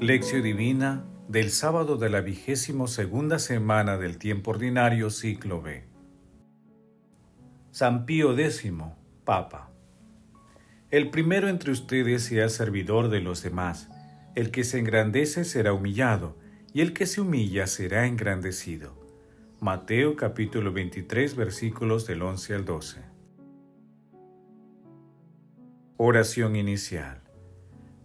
Lección Divina del sábado de la vigésimo segunda semana del tiempo ordinario ciclo B. San Pío X, Papa. El primero entre ustedes sea servidor de los demás. El que se engrandece será humillado, y el que se humilla será engrandecido. Mateo capítulo 23 versículos del 11 al 12. Oración inicial.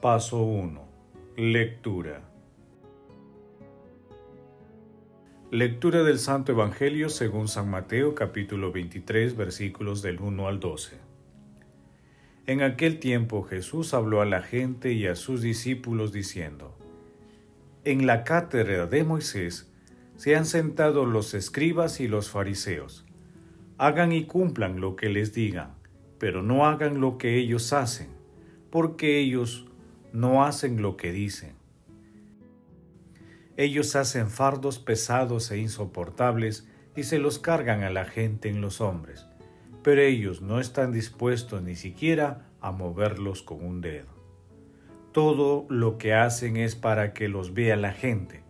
Paso 1. Lectura. Lectura del Santo Evangelio según San Mateo capítulo 23 versículos del 1 al 12. En aquel tiempo Jesús habló a la gente y a sus discípulos diciendo, En la cátedra de Moisés se han sentado los escribas y los fariseos. Hagan y cumplan lo que les digan, pero no hagan lo que ellos hacen, porque ellos no hacen lo que dicen. Ellos hacen fardos pesados e insoportables y se los cargan a la gente en los hombres, pero ellos no están dispuestos ni siquiera a moverlos con un dedo. Todo lo que hacen es para que los vea la gente.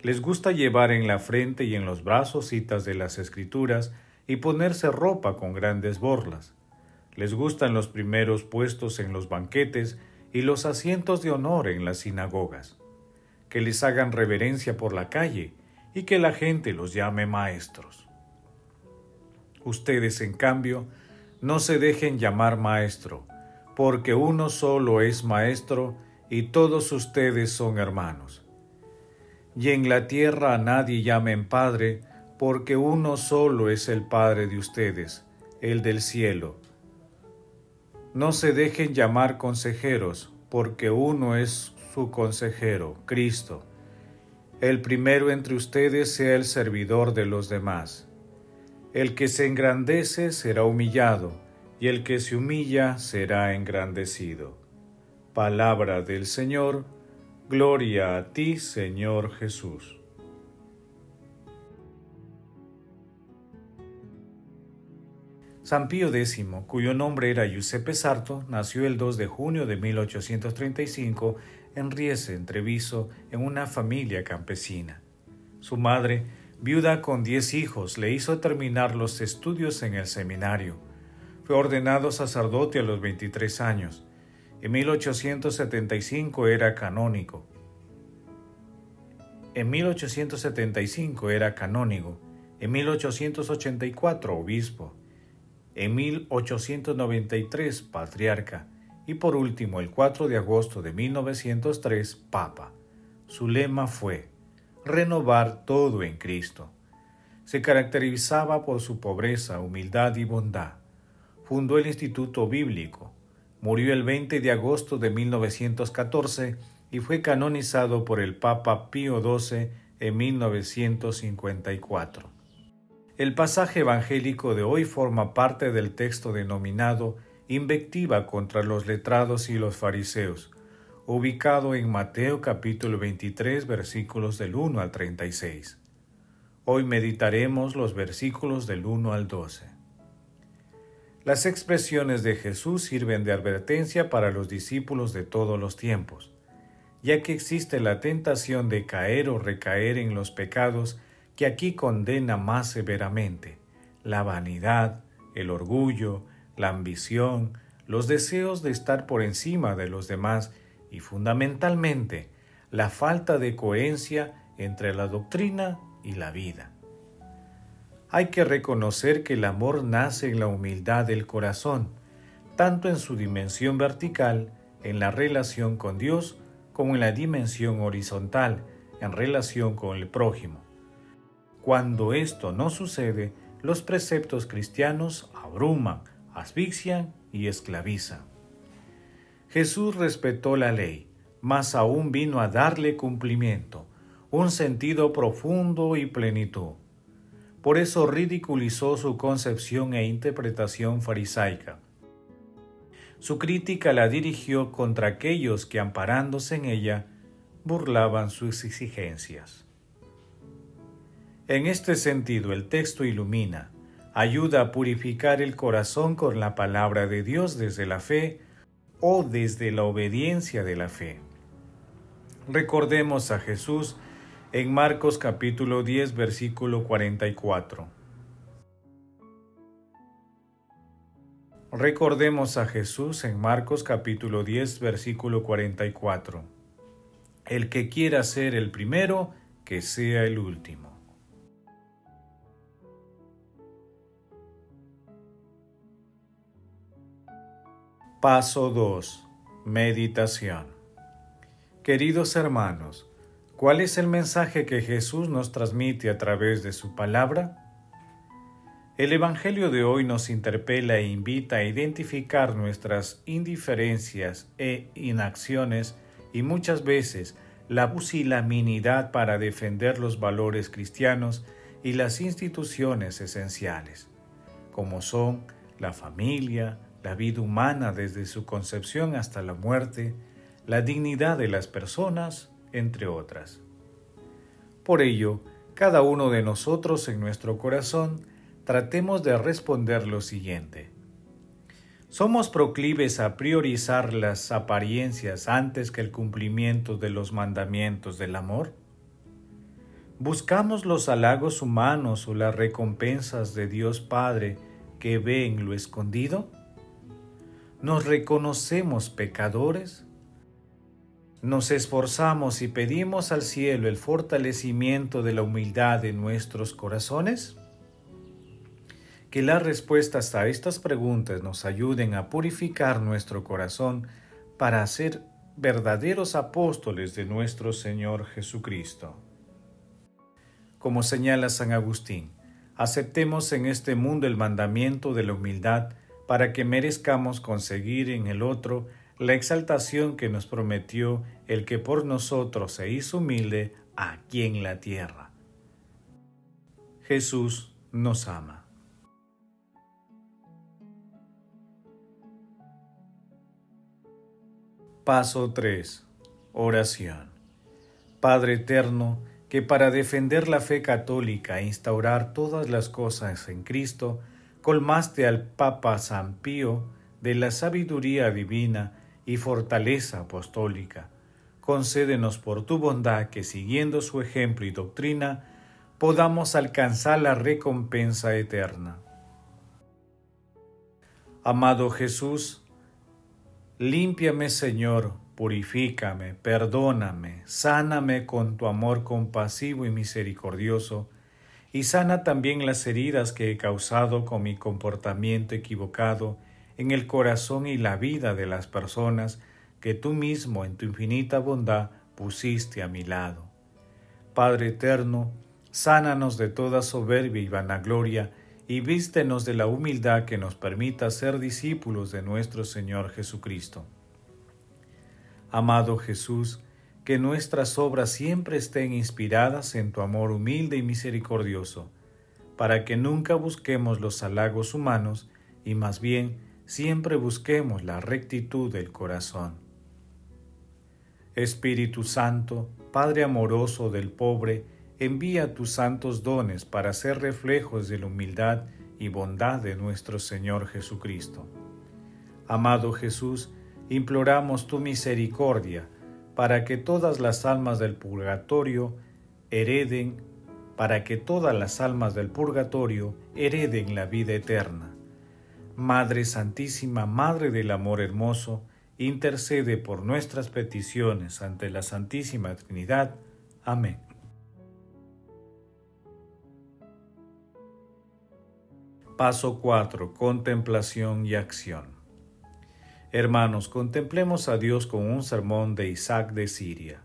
Les gusta llevar en la frente y en los brazos citas de las escrituras y ponerse ropa con grandes borlas. Les gustan los primeros puestos en los banquetes y los asientos de honor en las sinagogas, que les hagan reverencia por la calle y que la gente los llame maestros. Ustedes, en cambio, no se dejen llamar maestro, porque uno solo es maestro y todos ustedes son hermanos. Y en la tierra a nadie llamen Padre, porque uno solo es el Padre de ustedes, el del cielo no se dejen llamar consejeros, porque uno es su consejero, Cristo. El primero entre ustedes sea el servidor de los demás. El que se engrandece será humillado, y el que se humilla será engrandecido. Palabra del Señor, gloria a ti, Señor Jesús. San Pío X, cuyo nombre era Giuseppe Sarto, nació el 2 de junio de 1835 en Riese, en Treviso, en una familia campesina. Su madre, viuda con diez hijos, le hizo terminar los estudios en el seminario. Fue ordenado sacerdote a los 23 años. En 1875 era canónico. En 1875 era canónigo. En 1884 obispo en 1893 patriarca y por último el 4 de agosto de 1903 papa. Su lema fue renovar todo en Cristo. Se caracterizaba por su pobreza, humildad y bondad. Fundó el Instituto Bíblico. Murió el 20 de agosto de 1914 y fue canonizado por el Papa Pío XII en 1954. El pasaje evangélico de hoy forma parte del texto denominado Invectiva contra los letrados y los fariseos, ubicado en Mateo capítulo 23 versículos del 1 al 36. Hoy meditaremos los versículos del 1 al 12. Las expresiones de Jesús sirven de advertencia para los discípulos de todos los tiempos, ya que existe la tentación de caer o recaer en los pecados que aquí condena más severamente la vanidad, el orgullo, la ambición, los deseos de estar por encima de los demás y fundamentalmente la falta de coherencia entre la doctrina y la vida. Hay que reconocer que el amor nace en la humildad del corazón, tanto en su dimensión vertical, en la relación con Dios, como en la dimensión horizontal, en relación con el prójimo. Cuando esto no sucede, los preceptos cristianos abruman, asfixian y esclavizan. Jesús respetó la ley, mas aún vino a darle cumplimiento, un sentido profundo y plenitud. Por eso ridiculizó su concepción e interpretación farisaica. Su crítica la dirigió contra aquellos que, amparándose en ella, burlaban sus exigencias. En este sentido, el texto ilumina, ayuda a purificar el corazón con la palabra de Dios desde la fe o desde la obediencia de la fe. Recordemos a Jesús en Marcos capítulo 10 versículo 44. Recordemos a Jesús en Marcos capítulo 10 versículo 44. El que quiera ser el primero, que sea el último. Paso 2. Meditación. Queridos hermanos, ¿Cuál es el mensaje que Jesús nos transmite a través de su palabra? El Evangelio de hoy nos interpela e invita a identificar nuestras indiferencias e inacciones y muchas veces la pusilanimidad para defender los valores cristianos y las instituciones esenciales, como son la familia, la vida humana desde su concepción hasta la muerte, la dignidad de las personas, entre otras. Por ello, cada uno de nosotros en nuestro corazón tratemos de responder lo siguiente. ¿Somos proclives a priorizar las apariencias antes que el cumplimiento de los mandamientos del amor? ¿Buscamos los halagos humanos o las recompensas de Dios Padre que ve en lo escondido? ¿Nos reconocemos pecadores? nos esforzamos y pedimos al cielo el fortalecimiento de la humildad en nuestros corazones? Que las respuestas a estas preguntas nos ayuden a purificar nuestro corazón para ser verdaderos apóstoles de nuestro Señor Jesucristo. Como señala San Agustín, aceptemos en este mundo el mandamiento de la humildad para que merezcamos conseguir en el otro la exaltación que nos prometió el que por nosotros se hizo humilde aquí en la tierra. Jesús nos ama. Paso 3. Oración. Padre eterno, que para defender la fe católica e instaurar todas las cosas en Cristo, colmaste al Papa San Pío de la sabiduría divina y fortaleza apostólica. Concédenos por tu bondad que siguiendo su ejemplo y doctrina, podamos alcanzar la recompensa eterna. Amado Jesús, límpiame Señor, purifícame, perdóname, sáname con tu amor compasivo y misericordioso, y sana también las heridas que he causado con mi comportamiento equivocado en el corazón y la vida de las personas que tú mismo en tu infinita bondad pusiste a mi lado. Padre eterno, sánanos de toda soberbia y vanagloria, y vístenos de la humildad que nos permita ser discípulos de nuestro Señor Jesucristo. Amado Jesús, que nuestras obras siempre estén inspiradas en tu amor humilde y misericordioso, para que nunca busquemos los halagos humanos y más bien siempre busquemos la rectitud del corazón. Espíritu Santo, Padre amoroso del pobre, envía tus santos dones para ser reflejos de la humildad y bondad de nuestro Señor Jesucristo. Amado Jesús, imploramos tu misericordia para que todas las almas del purgatorio hereden, para que todas las almas del purgatorio hereden la vida eterna Madre Santísima, Madre del Amor Hermoso, intercede por nuestras peticiones ante la Santísima Trinidad. Amén. Paso 4. Contemplación y acción. Hermanos, contemplemos a Dios con un sermón de Isaac de Siria.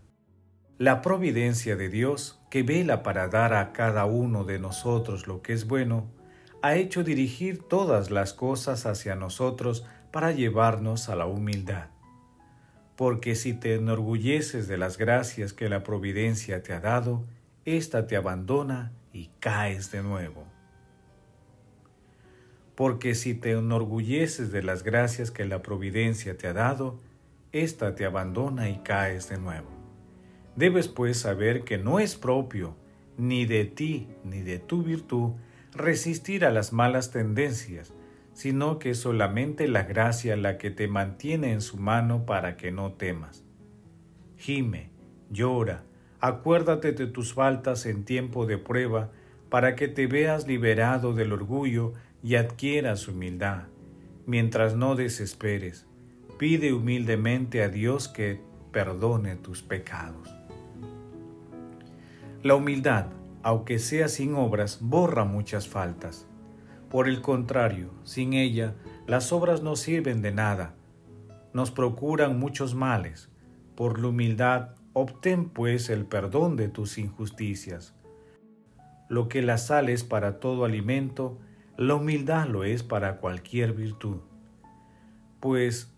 La providencia de Dios, que vela para dar a cada uno de nosotros lo que es bueno, ha hecho dirigir todas las cosas hacia nosotros para llevarnos a la humildad. Porque si te enorgulleces de las gracias que la providencia te ha dado, ésta te abandona y caes de nuevo. Porque si te enorgulleces de las gracias que la providencia te ha dado, ésta te abandona y caes de nuevo. Debes pues saber que no es propio, ni de ti, ni de tu virtud, resistir a las malas tendencias, sino que es solamente la gracia la que te mantiene en su mano para que no temas. Gime, llora, acuérdate de tus faltas en tiempo de prueba, para que te veas liberado del orgullo y adquieras humildad. Mientras no desesperes, pide humildemente a Dios que perdone tus pecados. La humildad, aunque sea sin obras, borra muchas faltas. Por el contrario, sin ella, las obras no sirven de nada, nos procuran muchos males. Por la humildad, obtén pues el perdón de tus injusticias. Lo que la sal es para todo alimento, la humildad lo es para cualquier virtud, pues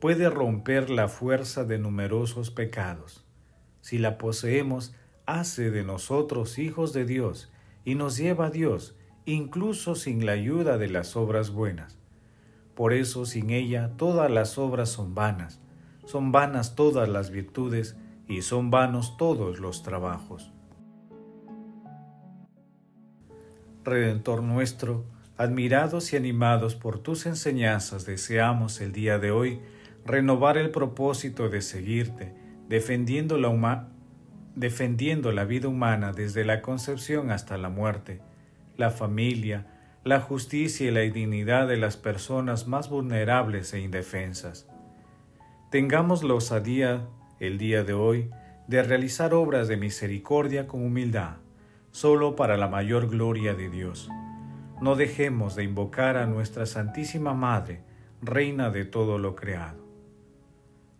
puede romper la fuerza de numerosos pecados. Si la poseemos, hace de nosotros hijos de Dios y nos lleva a Dios incluso sin la ayuda de las obras buenas. Por eso sin ella todas las obras son vanas, son vanas todas las virtudes y son vanos todos los trabajos. Redentor nuestro, admirados y animados por tus enseñanzas, deseamos el día de hoy renovar el propósito de seguirte, defendiendo la, vida humana desde la concepción hasta la muerte, la familia, la justicia y la dignidad de las personas más vulnerables e indefensas. Tengamos la osadía, el día de hoy, de realizar obras de misericordia con humildad, solo para la mayor gloria de Dios. No dejemos de invocar a nuestra Santísima Madre, Reina de todo lo creado.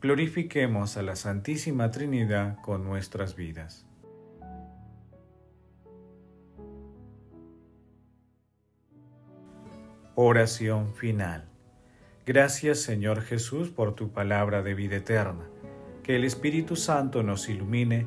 Glorifiquemos a la Santísima Trinidad con nuestras vidas. Oración final. Gracias Señor Jesús por tu palabra de vida eterna. Que el Espíritu Santo nos ilumine